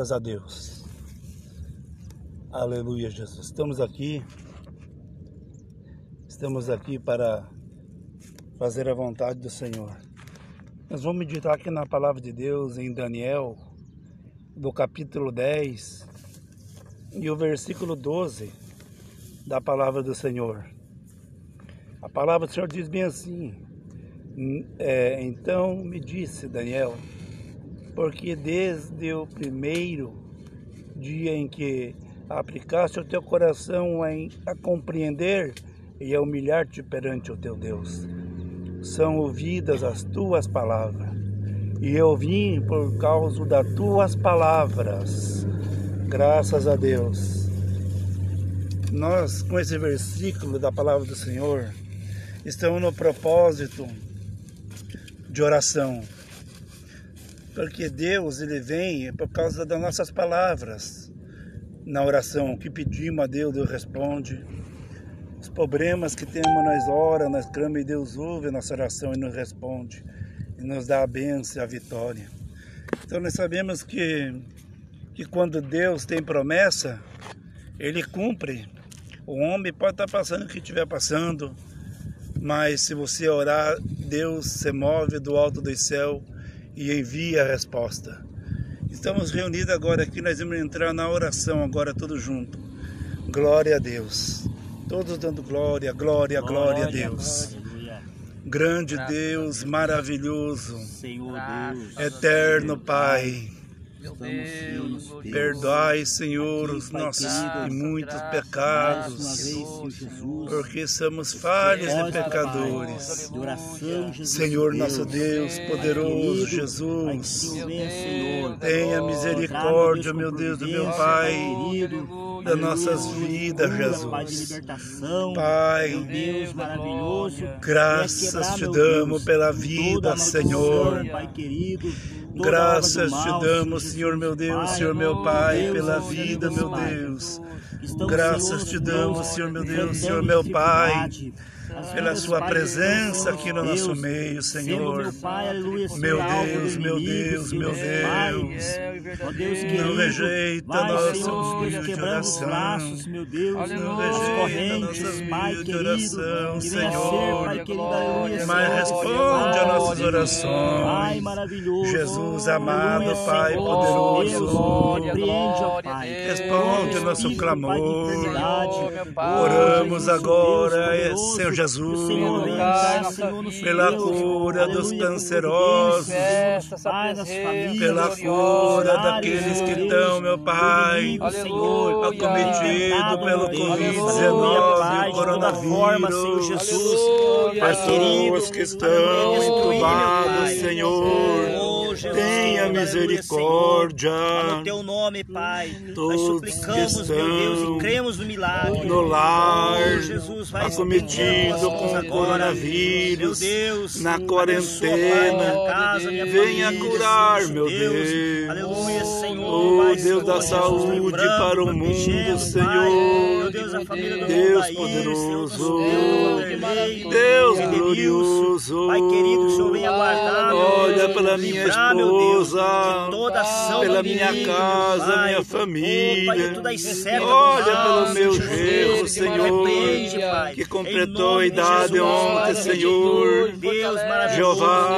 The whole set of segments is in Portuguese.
Graças a Deus. Aleluia, Jesus. Estamos aqui. Estamos aqui para fazer a vontade do Senhor. Nós vamos meditar aqui na palavra de Deus em Daniel, do capítulo 10 e o versículo 12 da palavra do Senhor. A palavra do Senhor diz bem assim: é, Então me disse Daniel porque desde o primeiro dia em que aplicaste o teu coração em, a compreender e a humilhar-te perante o teu Deus, são ouvidas as tuas palavras, e eu vim por causa das tuas palavras, graças a Deus. Nós, com esse versículo da palavra do Senhor, estamos no propósito de oração porque Deus ele vem por causa das nossas palavras na oração. O que pedimos a Deus, Deus responde. Os problemas que temos, nós ora, nós clamamos e Deus ouve a nossa oração e nos responde. E nos dá a bênção e a vitória. Então nós sabemos que, que quando Deus tem promessa, Ele cumpre. O homem pode estar passando o que estiver passando, mas se você orar, Deus se move do alto do céu e envia a resposta. Estamos reunidos agora aqui, nós vamos entrar na oração agora todos juntos. Glória a Deus. Todos dando glória, glória, glória, a Deus. Grande Deus, maravilhoso, Senhor Deus, eterno Pai. Perdoai, Senhor, os nossos e muitos pecados, porque somos falhos e pecadores. Senhor, nosso Deus, poderoso Jesus, tenha misericórdia, meu Deus, do meu Pai. Das nossas vidas, Jesus. Pai, graças te damos pela vida, Senhor. Graças te damos, Senhor meu Deus, Senhor meu Pai, pela vida, meu Deus. Graças te damos, Senhor meu Deus, Senhor meu Pai pela sua presença aqui no nosso meio, Senhor. Meu Deus, meu Deus, meu Deus. Não rejeita nossa humilde oração. Não rejeita nossa humilde oração, Senhor. Mas responde a nossas orações. Jesus amado, Pai poderoso. Responde o nosso clamor. Oramos agora, Senhor Jesus. Jesus, pela cura dos cancerosos, pela cura daqueles que estão, meu Pai, acometido pelo Covid-19, o coronavírus, pessoas que estão entubadas, Senhor. Tenha misericórdia. No teu nome, Pai. Nós suplicamos, meu Deus, e cremos no milagre. No lar, Jesus, vai acometido com o coronavírus, Deus, na quarentena. Casa, venha curar, meu Deus. Aleluia, Senhor. Oh, Deus da saúde para o mundo, Senhor. Deus poderoso. Deus glorioso. Pai querido, o Senhor venha guardar. Olha pela minha esposa, pela minha casa, minha família. Olha pelo meu genro, Senhor, que completou a idade ontem, Senhor. Jeová,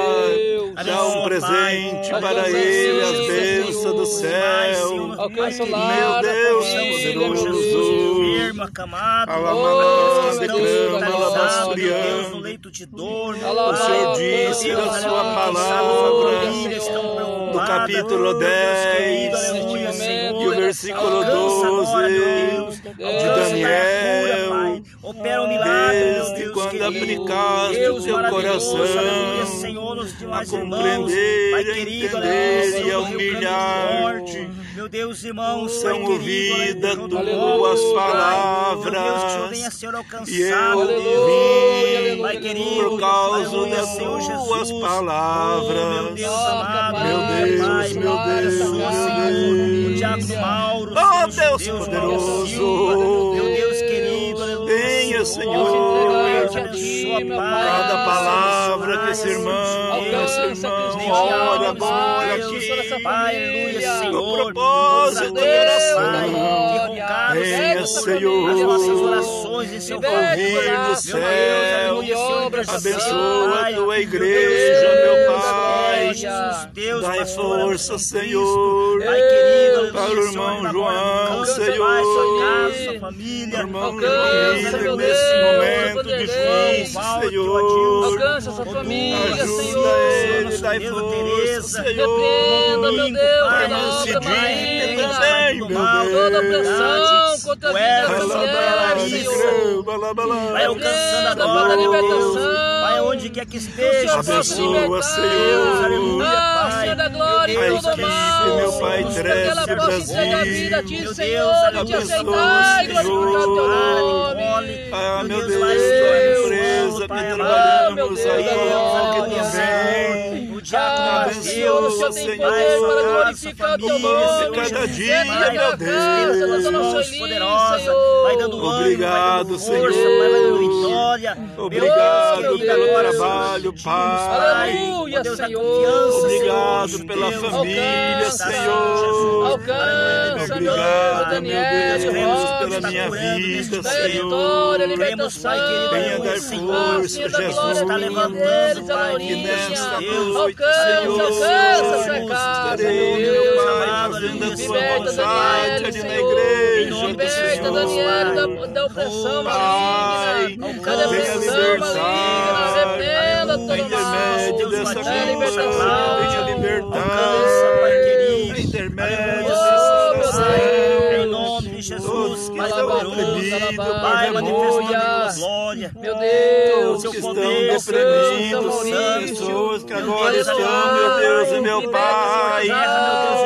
dá um presente para ele, as bênçãos do céu. Meu Deus, poderoso. Alamanda, declama, alabasturiano. O Senhor disse na sua palavra. do capítulo 10 e o versículo 12 de Daniel. Opera milagre, Desde quando aplicaste o teu coração a compreender, a entender e a humilhar-te, meu Deus, irmãos, são ouvidas tuas palavras. e eu vim por causa das tuas palavras. Meu Deus amado, meu Deus, meu Deus, meu Deus. Oh Deus poderoso, meu Deus querido, tenha Aleluia, Senhor. Cada palavra que esse irmão, esse irmão ora agora aqui. Aleluia, Senhor. Propósito da oração. Venha, Senhor. Seu Ouvir no céu. Abençoa a tua igreja, meu Pai. Deus, Dai força, Senhor. Para o irmão João, Senhor. sua família, Irmão João, nesse momento difícil, Senhor. Alcança essa família, Senhor. ele, dai força, Senhor. Repreenda, meu Deus, toda obra maligna, toda opressão a dessa mulher, Senhor. vai alcançando meu Deus. libertação. Vai onde quer que esteja, O. Abençoa. Senhor. Aleluia, Ah, Pai. Senhor da glória e equipe, mal. meu Pai, Trece, possa entregar a a Brasil. Ti, Meu Senhor, Deus, e Te abençoa, aceitar e glorificar o Teu Senhor. nome. Ah, meu Deus, a empresa aí, Senhor, o Senhor para glorificar Teu nome. cada dia, meu Deus. Mãos Sueli, poderosa, vai dando Obrigado, Senhor. Vai dando vitória. Obrigado pelo trabalho, Pai. Aleluia, Senhor. Obrigado pela família, Senhor. Alcança, meu Obrigado, meu Daniel, Deus, pela minha vida, da Senhor. libertação. Venha dar força, Jesus. está levantando, Pai, que nesta noite, Senhor, essa casa, meu Deus. Liberta Daniel, Senhor. Liberta Daniel da, da opressão Pai, maligna. Cada opressão maligna. Em todo mal. cruz, libertação. Que Pai oprimidos, manifestando glória. Meu Deus, Todos que estão Maurício. pessoas que agora estão, meu Deus e meu Pai,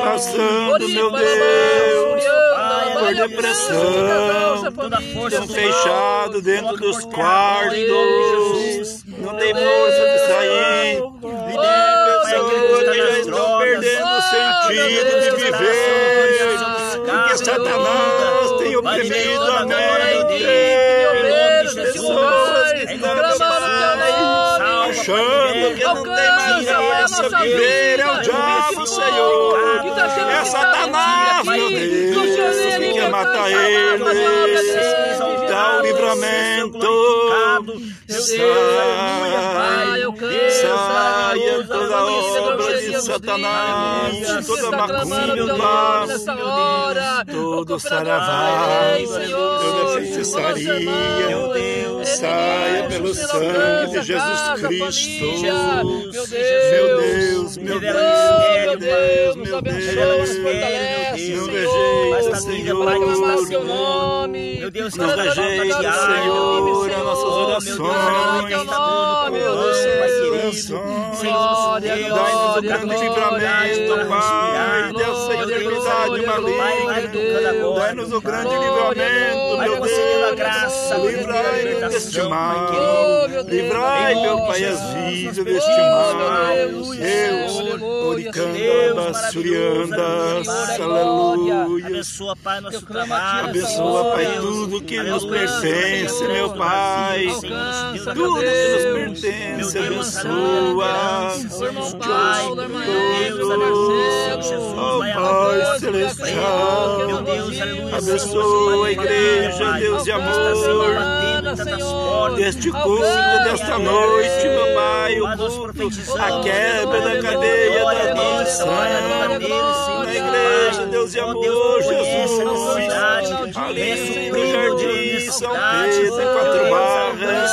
passando, meu Deus, por depressão, estão fechados dentro dos quartos, não tem força de sair. Pai, Pessoas que já estão perdendo o sentido de viver, porque Satanás tem oprimido a mente. Pessoas que estão, achando que não tem mais graça viver, é o diabo, Senhor. É Satanás, meu Deus, que quer matar eles. Livramento. Sai, saia toda obra de Satanás, toda macumba, todo saravá, toda feitiçaria, saia pelo sangue de Jesus Cristo. Meu Deus, meu Deus, meu Deus, meu Deus, não rejeita, Senhor, nome. Deus, não rejeita, Senhor, as nossas orações, Dai-nos o grande livramento, Pai, dessa enfermidade maligna. Dai-nos o grande livramento, meu Deus. Livrai-nos deste mal. Livrai, meu Pai, as vidas deste mal. Deus, oricanda, suriandas, aleluia. Abençoa, Pai, nosso trabalho. Abençoa, Pai, tudo que nos pertence, meu Pai. Tudo que nos pertence, abençoa. Pai, meu Deus, aleluia, Jesus, Oh, Pai. Celestial. Meu Deus, aleluia, Abençoa a igreja, Deus de amor. Deste culto, desta noite, meu Pai, o culto, a quebra da cadeia da maldição. Na igreja, Deus de amor, Jesus. Ali no jardim São Pedro, quatro barras.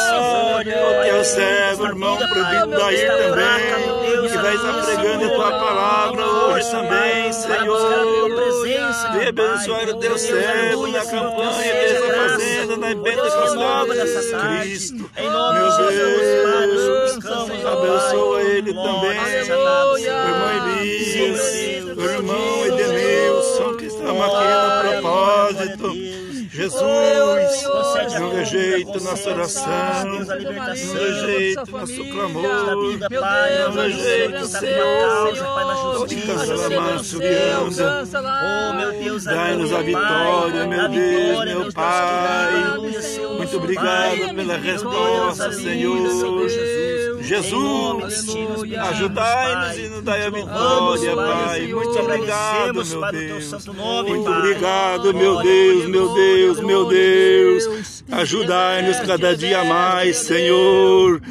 O teu servo, irmão, proibido daí também. Que vais apregando a tua palavra hoje também, Senhor. Venha abençoar o teu servo na campanha que ele está fazendo na Pentecostal de Jesus Cristo. Meu Deus, abençoa ele também. O irmão Elias, irmão Edenilson, que estamos aqui no propósito. Jesus, misericórdia. Não rejeita nossa oração. Deus, a Não libertação. rejeita nosso clamor. Pai, não rejeita, rejeita, Senhor. Pai, na justiça. Oh, meu Deus, Dai-nos a vitória, meu Deus, meu Pai. Muito obrigado pela resposta, Senhor Jesus. Jesus, Ajudai-nos e nos dai a vitória, Pai. Muito obrigado, meu Deus. Muito obrigado, meu Deus, meu Deus, meu Deus. Ajudai-nos cada dia mais, Senhor.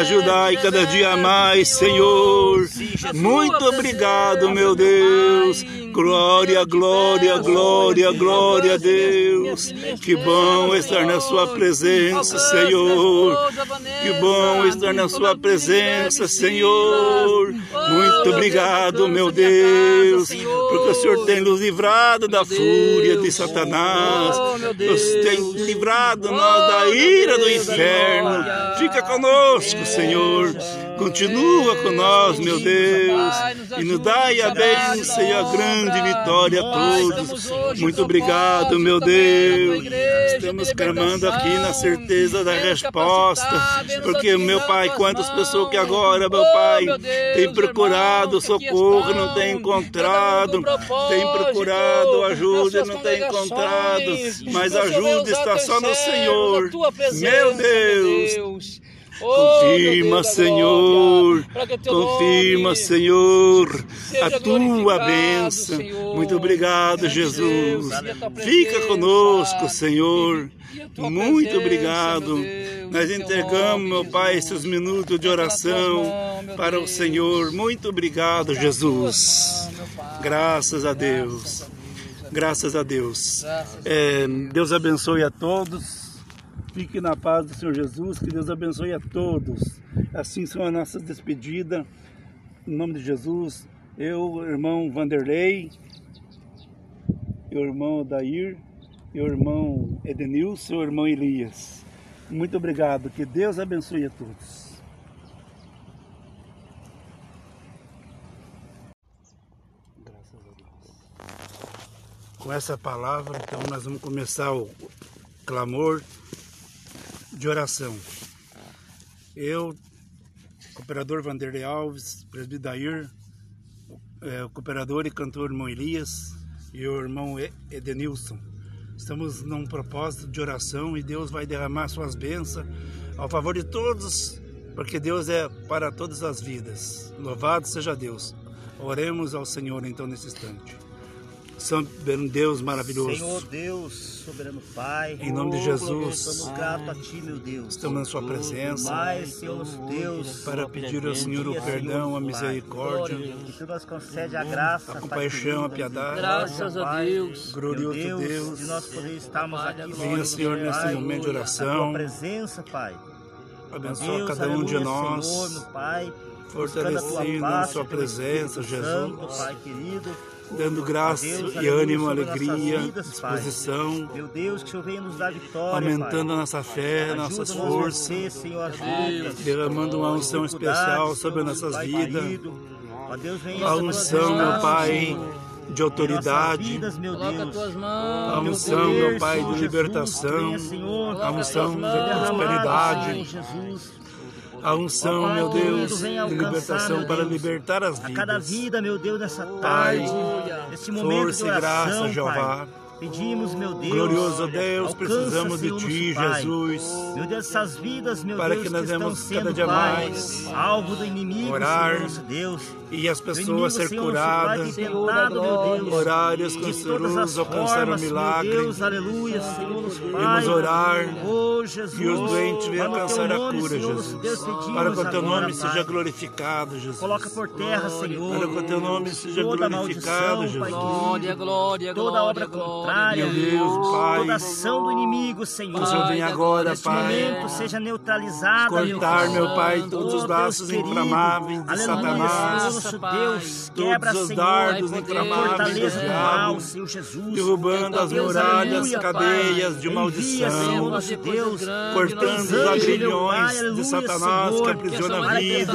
Ajudai cada dia mais, Senhor. Muito obrigado, meu Deus. Glória, glória, glória, glória a Deus. Que bom estar na Sua presença, Senhor. Que bom estar na Sua presença, Senhor. Muito obrigado, meu Deus, porque o Senhor tem nos livrado da fúria de Satanás. Nos tem livrado nós da ira do inferno. Fica conosco, Senhor. Continua com nós, meu Deus, e nos dai a bênção e a grande vitória a todos. Muito obrigado, meu Deus. Estamos clamando aqui na certeza da resposta, porque, meu Pai, quantas pessoas que agora, meu Pai, tem procurado socorro, não tem encontrado, tem procurado ajuda, não tem encontrado, mas a ajuda está só no Senhor. Meu Deus. Confirma, Senhor, confirma, Senhor, a tua bênção. Muito obrigado, Jesus. Fica conosco, Senhor. Muito obrigado. Nós entregamos, meu Pai, esses minutos de oração para o Senhor. Muito obrigado, Jesus. Graças a Deus. Graças a Deus. É, Deus abençoe a todos. Fique na paz do Senhor Jesus, que Deus abençoe a todos. Assim são as nossas despedidas. Em nome de Jesus, eu, irmão Vanderlei, o irmão Dair, o ilmão Edenilson, o irmão Elias. Muito obrigado, que Deus abençoe a todos. Com essa palavra, então, nós vamos começar o clamor de oração. Eu, cooperador Vanderlei Alves, presbítero Dair, é, cooperador e cantor irmão Elias e o irmão Edenilson. Estamos num propósito de oração e Deus vai derramar suas bênçãos ao favor de todos, porque Deus é para todas as vidas. Louvado seja Deus. Oremos ao Senhor então nesse instante. Soberano Deus maravilhoso. Senhor Deus, soberano Pai. Em nome de Jesus. Estamos gratos a Ti, meu Deus. Estamos na Sua presença. Mas, Senhor Deus. Para pedir ao Senhor o perdão, a misericórdia, Que Tu nos concede a graça, a compaixão, a piedade. Graças a Deus. Glorioso Deus, de nós poder estarmos aqui. Venha, Senhor, nesse momento de oração. Tua presença, Pai. Abençoa cada um de nós. Senhor, meu Pai. Fortalecendo na Sua presença, Santo, Jesus. Pai querido. Dando graça Deus, e ânimo, nossas alegria, vidas, Pai. disposição. Meu Deus, que o Senhor venha nos dar vitória, Aumentando a Pai. nossa fé, nossas Ajuda-nos a forças. vencer, Senhor, Derramando uma unção especial sobre nossas Pai vidas. A unção, meu Pai, Senhor, de nossas autoridade. vidas, meu Deus. A unção, meu Pai, de libertação. A unção de prosperidade. A unção, Pai meu Deus, de libertação para Deus, libertar as A cada vidas. vida, meu Deus, nessa Pai, tarde, nesse momento força de e oração, graça, Pai. Pedimos, meu Deus, Glorioso Deus, alcança, precisamos de Senhor, Ti. Jesus. Meu Deus, essas vidas, meu Para Deus, que nós estão vemos sendo, cada dia Pai, mais alvo do inimigo, orar Senhor, nosso Deus. E as pessoas ser Senhor, nosso Pai, curadas, horários de todas as cancerosos alcançaram o milagre. Deus, aleluia, Senhor. Vamos orar Oh, Jesus, e os doentes venham o alcançar a cura, Senhor, Jesus. Deus, Para que o Teu nome seja glorificado, Jesus. Coloca por terra, Senhor. Para que o Teu nome seja toda glorificado, Jesus. Glória, querido, glória, toda obra glória, contrária, Meu Deus, Pai. toda ação do inimigo, Senhor. Senhor venha agora, Neste Pai. momento seja neutralizada, Cortar, meu meu Pai, todos os Oh, laços Deus querido. inflamáveis de Satanás. Nosso. Deus, quebra, Todos os Senhor, dardos a inflamáveis fortaleza do diabo, Senhor Jesus. derrubando as muralhas, cadeias de maldição, Deus, cortando os agrilhões de Satanás que aprisiona vidas,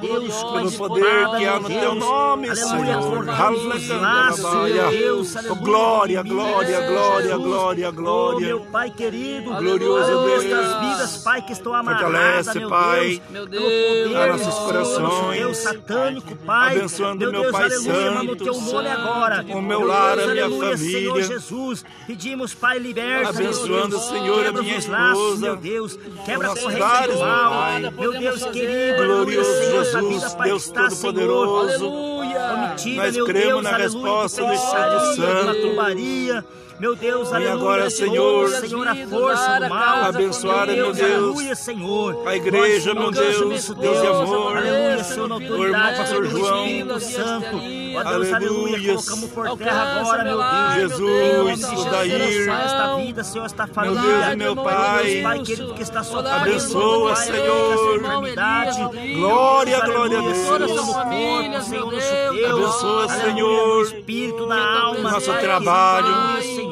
Deus, pelo poder que há no. Teu nome, Senhor. os laços, Aleluia. glória, inimigo, glória, glória, glória, Oh, glória. meu Pai querido, Glorioso Deus. estas vidas, Pai, que estão amarradas, Fortalece, meu Pai, Deus, meu a nossos corações. Deus satânico, Pai, Abençoando meu Pai Santo, teu nome agora, o meu lar, a minha aleluia, Senhor família. Jesus, pedimos, Pai, liberta, Abençoando, Senhor, a quebra minha os laços, esposa, meu Deus, quebra a corrente do meu mal, meu Deus querido, Glorioso Jesus, Deus Todo-Poderoso. Cometida, Nós cremos Deus, na aleluia, resposta do Espírito feitiçaria, de Santo. Meu Deus, E aleluia. agora, Senhor, Senhor, a força do mal. abençoar, meu Deus, aleluia, Senhor. a igreja, meu Deus, Deus de amor, Aleluia, Senhor, na o irmão autoridade pastor João, Espírito Santo. Ó Deus, aleluia, colocamos por terra agora, meu Deus. Jesus, Em nome de o Jesus, Dair. abençoa esta vida, Senhor, esta família. Deus, meu Pai. Pai querido que está sofrendo. Abençoa, Senhor. Glória, glória a Deus. Meu. Abençoa, Senhor. no espírito, na alma. Nosso trabalho. Senhor.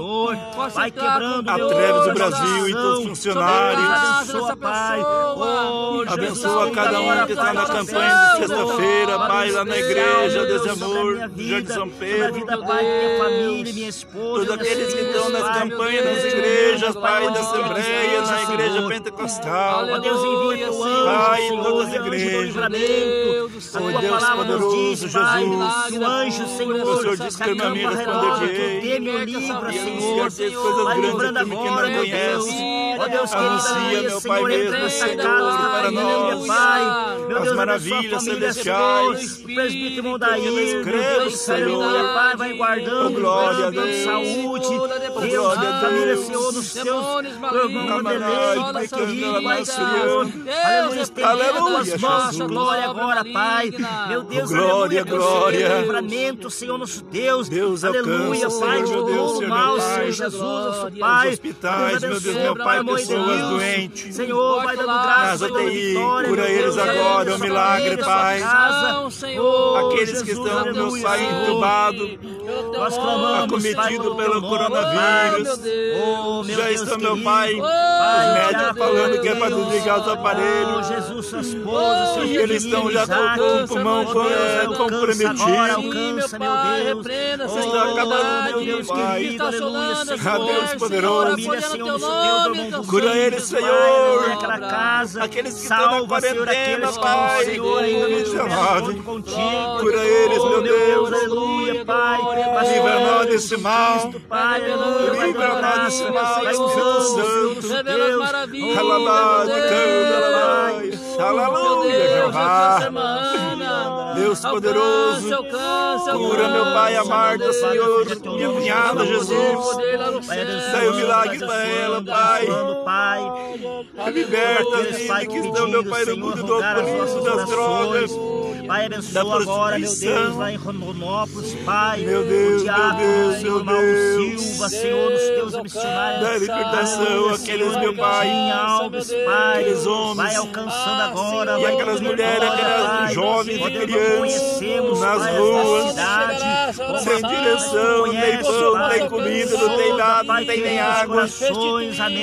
Vai quebrando, meu Através do Brasil e essa dos nação. funcionários. Abençoa, Pai. Oh, Abençoa cada um que está na campanha de sexta-feira, Pai, lá na igreja, Deus de a amor, minha do vida, Jardim São a Pedro. vida, Pai, minha família, minha esposa. Todos aqueles que estão nas Pai, campanhas, nas Deus, igrejas, Pai, da Assembleia, na igreja Senhor. pentecostal. Deus, envia teu anjo, Pai, em Senhor, todas as igrejas. A tua Deus poderoso, Jesus. o anjo, Senhor, O Senhor disse que a minha acampa responder relógio, de que ele. o teme o Senhor. coisas Vai livrando para mim que não meu Deus. conhece. Ó Deus, querido, meu Pai Senhor, entra mesmo, nessa Senhor, casa, para nós. Pai. Meu As Deus, maravilhas a celestiais. Senhor, o presbítero meu Cremos, Deus, Senhor. aleluia, Pai, vai guardando, glória a dando saúde, Deus, glória a família. Senhor, nos seus, meu irmão Vanderlei, Pai, querido, Pai, Senhor, aleluia, as mãos, glória agora, Pai, meu Deus, Glória, glória. livramento, Senhor, nosso Deus, Deus aleluia, Pai, de Senhor, meu todo Senhor, mal, meu Senhor. Jesus, nosso Nos Pai, hospitais, meu Deus, meu Pai, pessoas doentes. Senhor, vai dando graça, Senhor, vitória, cura eles agora, um milagre, Pai. Oh, Aqueles que estão, meu Pai, entubados, Nós clamamos, Pai, acometido pelo coronavírus. Pai. Oh, Já estão, meu. Pai, Pai, os médicos falando que é para Deus. desligar os aparelhos. Oh, Jesus, seu E eles estão já com o pulmão Oh, é, comprometido. agora, alcança, meu Pai, Deus. Oh, enfermidade, meu Deus Pai. querido, Está aleluia, Ah, Deus poderoso. Senhor, Família, apoiando Senhor, teu nome, Deus, teu Cura eles. Senhor. Aquela casa, Aqueles que estão na quarentena, Pai. Senhor, ainda não contigo. Cura eles, Oh, meu Deus. aleluia, Pai. Livra nós desse mal. Pai, aleluia. vai Livra dando nós graça, desse mal, Espírito Santo. Deus. Deus. canta, Aleluia, Jeová. Deus poderoso. Cura, meu Pai, a Marta, Senhor, minha cunhada, Jesus. Dai um milagre para ela, Pai. Liberta a vida que estão, meu Pai, no mundo do oculto das drogas. Pai, da abençoa agora, meu Deus, lá em Rondonópolis, Pai. Meu Deus, o diácono, meu Deus, Senhor, Mauro Deus. Silva, Senhor, nos teus missionários. Da libertação, aqueles, meu Pai, Alves, Pai. aqueles homens. Vai alcançando agora, E aquelas mulheres, aquelas jovens e crianças conhecemos, nas ruas, sem direção, nem pão, nem comida, não tem nada, não tem nem água.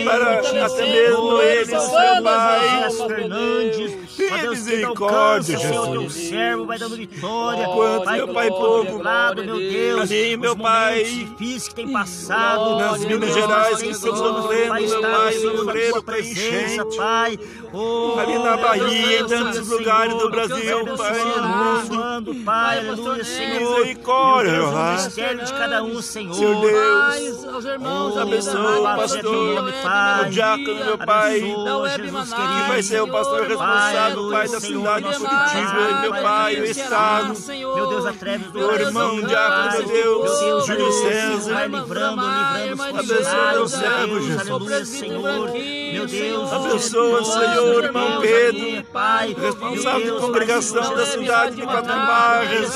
Para até mesmo eles, meu Pai. Fernandes, Que misericórdia, alcança, Senhor, teu Jesus. servo, vai dando vitória. Quanto, meu Pai, povo. Meu Deus, Ali, meu Pai. difíceis que tem passado. Nas Minas Gerais que estão sofrendo, meu Pai, Senhor, na sofrendo com enchente. Pai. Oh, Ali na Bahia, em Deus, tantos Senhor, lugares do Brasil, Deus, Pai. Senhor, abençoando, Pai, aleluia, Senhor. Misericórdia, Meu Deus, Jeová. o mistério de cada um, Senhor. Senhor Deus. Aos irmãos, Oh, Abençoa louvado o pastor, o diácono, meu Pai, que vai ser o pastor responsável, Pai, da cidade meu Pai, o Estado. Meu Deus, atreves do Meu irmão, diácono, meu Deus, Júlio César. livrando, livrando Abençoa teu servo, Deus, Jesus. Senhor, meu Deus, Abençoa, Senhor, irmão Pedro, Pai, responsável da congregação da cidade de Quatro Barras,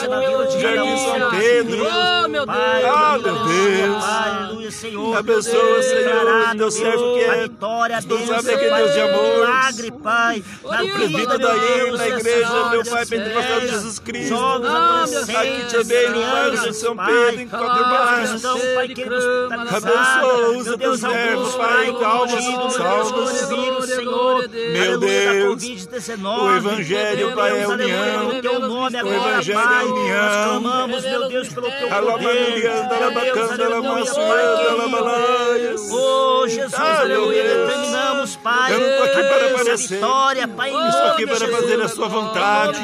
Jardim São Pedro. Oh, meu Deus. Ah, meu Deus. Pai, aleluia, Senhor. Abençoa, Senhor, teu servo que é. vitória, a Tu bênção, sabe que é Pai, Deus de amor. milagre, Pai. Presbítero daí, na igreja, meu Pai, Pentecostal. Jesus Cristo. Adolescentes, Aqui também, no bairro de São. Pedro, em quatro hospitalizados. Abençoa, usa teus servos, Pai, calma, contigo, meu Deus, salva. coronavírus, Senhor. Meu Deus. Covid-19. O Evangelho, Pai, é união. no teu nome O agora, Evangelho Pai. é união. Nós clamamos, meu Deus, pelo teu poder. Oh, Jesus, Ah, aleluia, determinamos, Pai. Eu não estou aqui a a vitória, Pai, Estou aqui para fazer a sua vontade.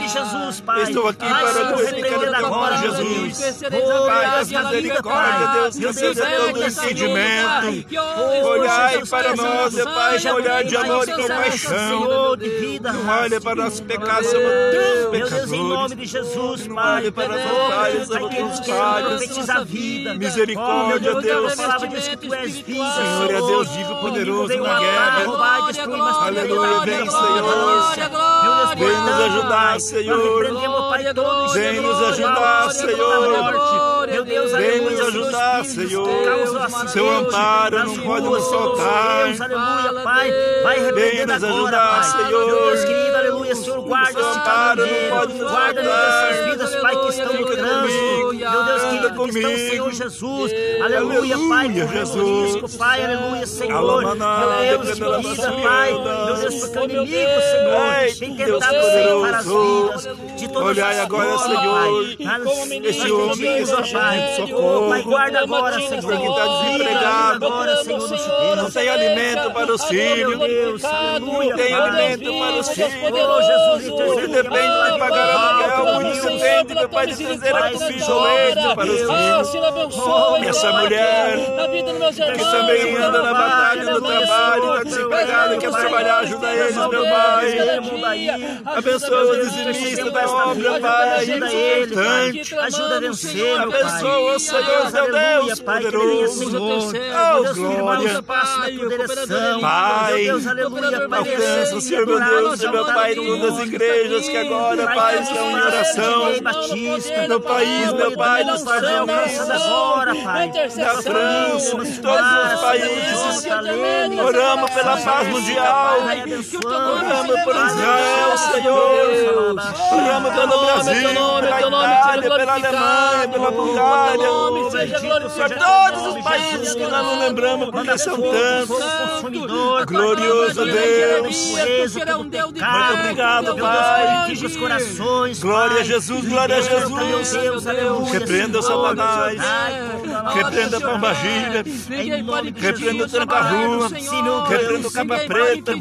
Estou aqui para glorificar o nome, meu Jesus. Oh, Pai, Deus, das minha vida, misericórdia, Pai. Deus, receba todo o entendimento. Oh, Olhai para nós, Pai, seja olhar de amor e compaixão. Não olhe para nossos pecados, Meu somos tão Deus, pecadores. em nome de Jesus, Não Pai. olhe para as falhas, somos a vida. Misericórdia, Oh, meu Deus. Deus. A palavra diz que tu és vida, Senhor é Deus vivo, poderoso veio na guerra. e Aleluia, vem, Senhor. Vem nos ajudar, Senhor. Vem nos ajudar, Senhor. Vem nos ajudar, Senhor. Seu amparo não pode nos faltar. Vai repreendendo nos ajudar. Senhor. Senhor, guarda esse nos Guarda, essas vidas, Pai, que estão no trânsito. Meu Deus querido, que estão. Senhor Jesus. Aleluia, Pai, correndo Jesus. risco, Pai, aleluia, Senhor. Meu Deus, sua Pai. Meu Deus, porque o inimigo, Senhor, tem tentado ceifar as poderoso. vidas de todas Olhai as agora, Senhor, Pai. Esse homem que Pai. socorro. Pai, guarda agora, Senhor. Porque está desempregado. agora, Senhor. Não tem alimento para os filhos. Não tem alimento para os filhos. Oh, Jesus, Porque depende de pagar aluguel, muitos dependem, meu Pai, de trazer a ou leite para os filhos. E essa mulher que também anda na batalha, no trabalho, está desempregada, quer trabalhar, ajuda eles, meu Pai. Abençoa o dizimista da obra, Pai, Ajuda ele. Ajuda a vencer, meu Pai. Abençoa, Senhor, aleluia, Deus poderoso. Senhor. Oh, Meu glória. Pai, Meu. Alcança, Senhor, meu Deus, meu Pai, todas as igrejas que agora, Pai, estão em oração. Batista, No país, meu Pai, nos Estados Unidos, agora, Pai. na França, em todos os países. Oramos pela paz mundial. Oramos por Israel, Senhor. Oramos pelo Brasil, pela Itália, pela Alemanha, pela Bulgária. Por todos os países que nós não lembramos, porque são tantos. Glorioso Deus. Muito obrigado, Pai. Os corações, Glória a. Jesus, glória a Jesus. Repreenda Senhor. Satanás. Repreenda a pomba gira. Em nome de Repreenda o tranca-rua. Repreenda o capa preta.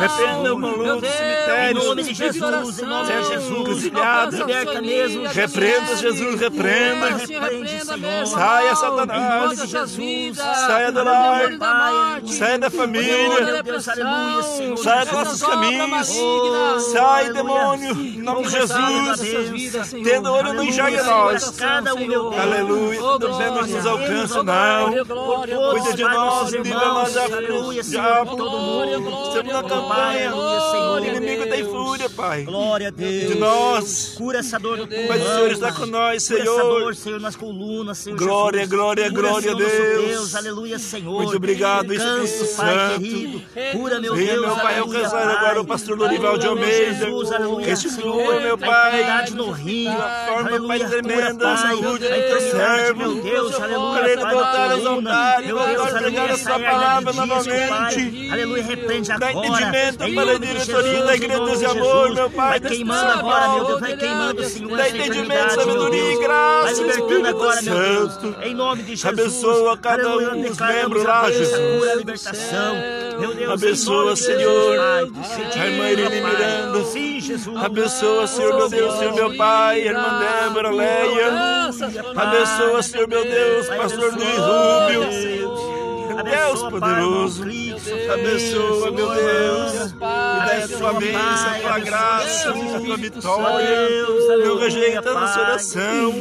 Repreenda o maluco do Em cemitério. nome de Jesus, em nome de Jesus. Mesmo. Repreenda, Jesus, repreenda. Saia, Em Satanás. Saia do lar. Saia da família. Saia dos nossos caminhos. Sai, demônio. Em nome de Jesus. Tendo olho não enxerga nós. Aleluia. Tudo bem, nos alcança, não. Cuida de nós, livra nós da Senhor, diabo. Estamos na campanha. O Senhor. inimigo tem fúria, Pai. Glória a Deus. De nós. Cura essa dor do. Mas o Senhor está com nós, Cura essa Senhor. dor, Senhor, nas colunas, Senhor Glória, glória, Cura, glória Senhor, a Deus. Aleluia, Senhor. Muito obrigado, Espírito Santo. Cura, meu Deus, meu Pai, alcançar agora o pastor Lorival de Almeida. Restitua, Senhor. meu Pai. no. Uma forma, Pai, cura, tremenda, saúde servo. meu Deus, aleluia, Da aos coluna. altares, a pregar aleluia, a sua palavra novamente. Aleluia, repreende Dá agora. entendimento Em para a diretoria Jesus, da Igreja nome dos de Amor, Jesus. meu Pai, Vai queimando agora, meu Deus, vai queimando, Senhor, Dá entendimento, sabedoria e Deus. graça, Vai libertando Espírito agora, meu Deus. Santo. Em nome de Jesus. Abençoa cada Aleluia, um dos membros lá, Jesus. cura, libertação. Meu Deus, Abençoa, Senhor. A irmã Irene Pai. Miranda. Sim, Jesus. Abençoa, Senhor, meu Deus, Senhor, meu Pai, irmã Débora, Leia. Abençoa, Senhor, meu Deus, pastor Luiz Rubio. Deus poderoso. Abençoa, meu Deus. E dá a tua bênção, a tua graça, a tua vitória. Eu rejeitando a sua oração.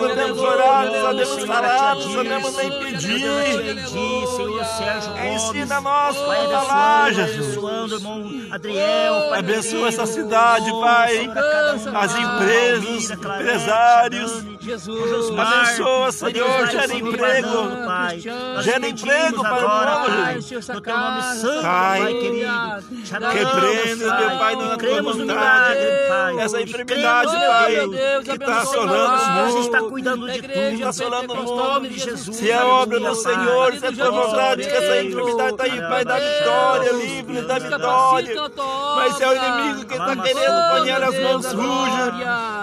Sabemos orar, sabemos falar, sabemos nem pedir. Ensina nós Pai, a falar, Jesus. Abençoa essa cidade, Pai. As empresas, empresários. Jesus. Abençoa, Senhor, gera emprego. Gera emprego para o povo, Pai, Jesus. no teu nome santo, Pai. Querido. Repreenda, meu Pai, na tua vontade. Essa enfermidade, Pai, que está abençoa assolando nós. o Você mundo. está cuidando de tudo. Está assolando o mundo. nome de Jesus. Se é obra do Senhor, se é tua vontade, que essa enfermidade está aí, Pai, da vitória, livre da vitória. Mas é o inimigo que está querendo banhar as mãos sujas,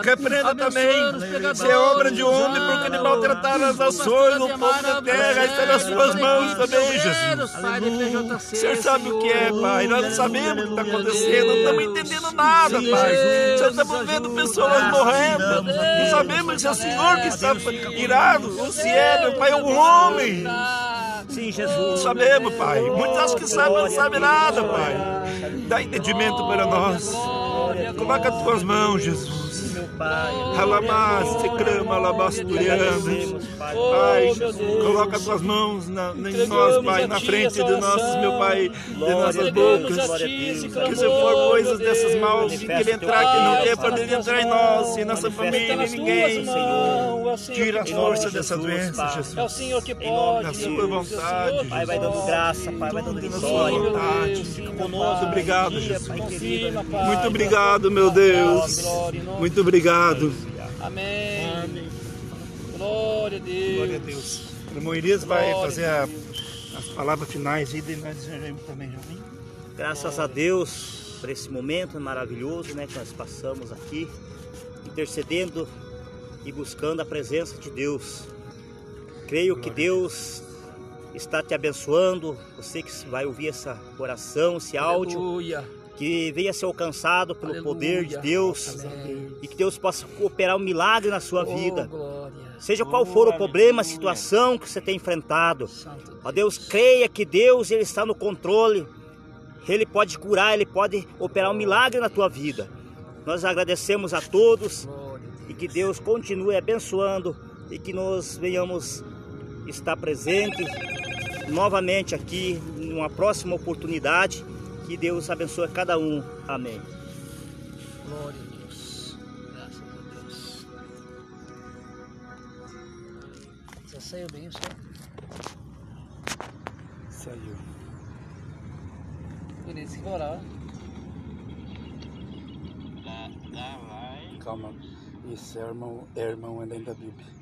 repreenda também. Se é obra de homem, porque ele maltratar as ações do povo da terra, está nas suas mãos também, Jesus. O Senhor sabe o que é, Pai. Nós não sabemos o que está acontecendo, não estamos entendendo nada, Pai. Só estamos vendo pessoas morrendo. Não sabemos se é o Senhor que está irado ou se é, meu Pai, um homem. Sim, Não Jesus. sabemos, Pai. Muitos acham que sabem, mas não sabem nada, Pai. Dá entendimento para nós. Coloca as tuas mãos, Jesus. Alamaste, crama, alabasturiando. Pai, coloca as tuas mãos na, em nós, Pai, na frente de nossos, meu Pai, de nossas bocas. Que se for coisas dessas maus que querem entrar, que não tem poder entrar em nós, em nossa família, em ninguém. Tira a força dessa doença, É o Jesus. Senhor que pode. Na sua Jesus. vontade, Pai, vai dando graça, Pai, vai dando vitória. vontade. Fica conosco. Muito obrigado, Jesus. Muito obrigado, meu Deus. Muito obrigado. Amém. Glória a Deus. Glória a Deus. O irmão Elias vai fazer a- as palavras finais e nós desejamos também, João. Graças a Deus por esse momento maravilhoso né, que nós passamos aqui, intercedendo e buscando a presença de Deus. Creio que Deus está te abençoando, você que vai ouvir essa oração, esse áudio, Aleluia. Que venha ser alcançado pelo Aleluia. poder de Deus Amém. e que Deus possa operar um milagre na sua Oh, vida. glória. Seja qual for o problema, a situação que você tem enfrentado, Ó Deus, creia que Deus ele está no controle. Ele pode curar, ele pode operar um milagre na tua vida. Nós agradecemos a todos e que Deus continue abençoando e que nós venhamos estar presentes novamente aqui numa próxima oportunidade. Que Deus abençoe cada um. Amém. Glória a Deus. Graças a Deus. Você saiu bem, o senhor? Saiu. Beleza, que orar. Calma. Isso, é irmão, é irmão além da Bíblia.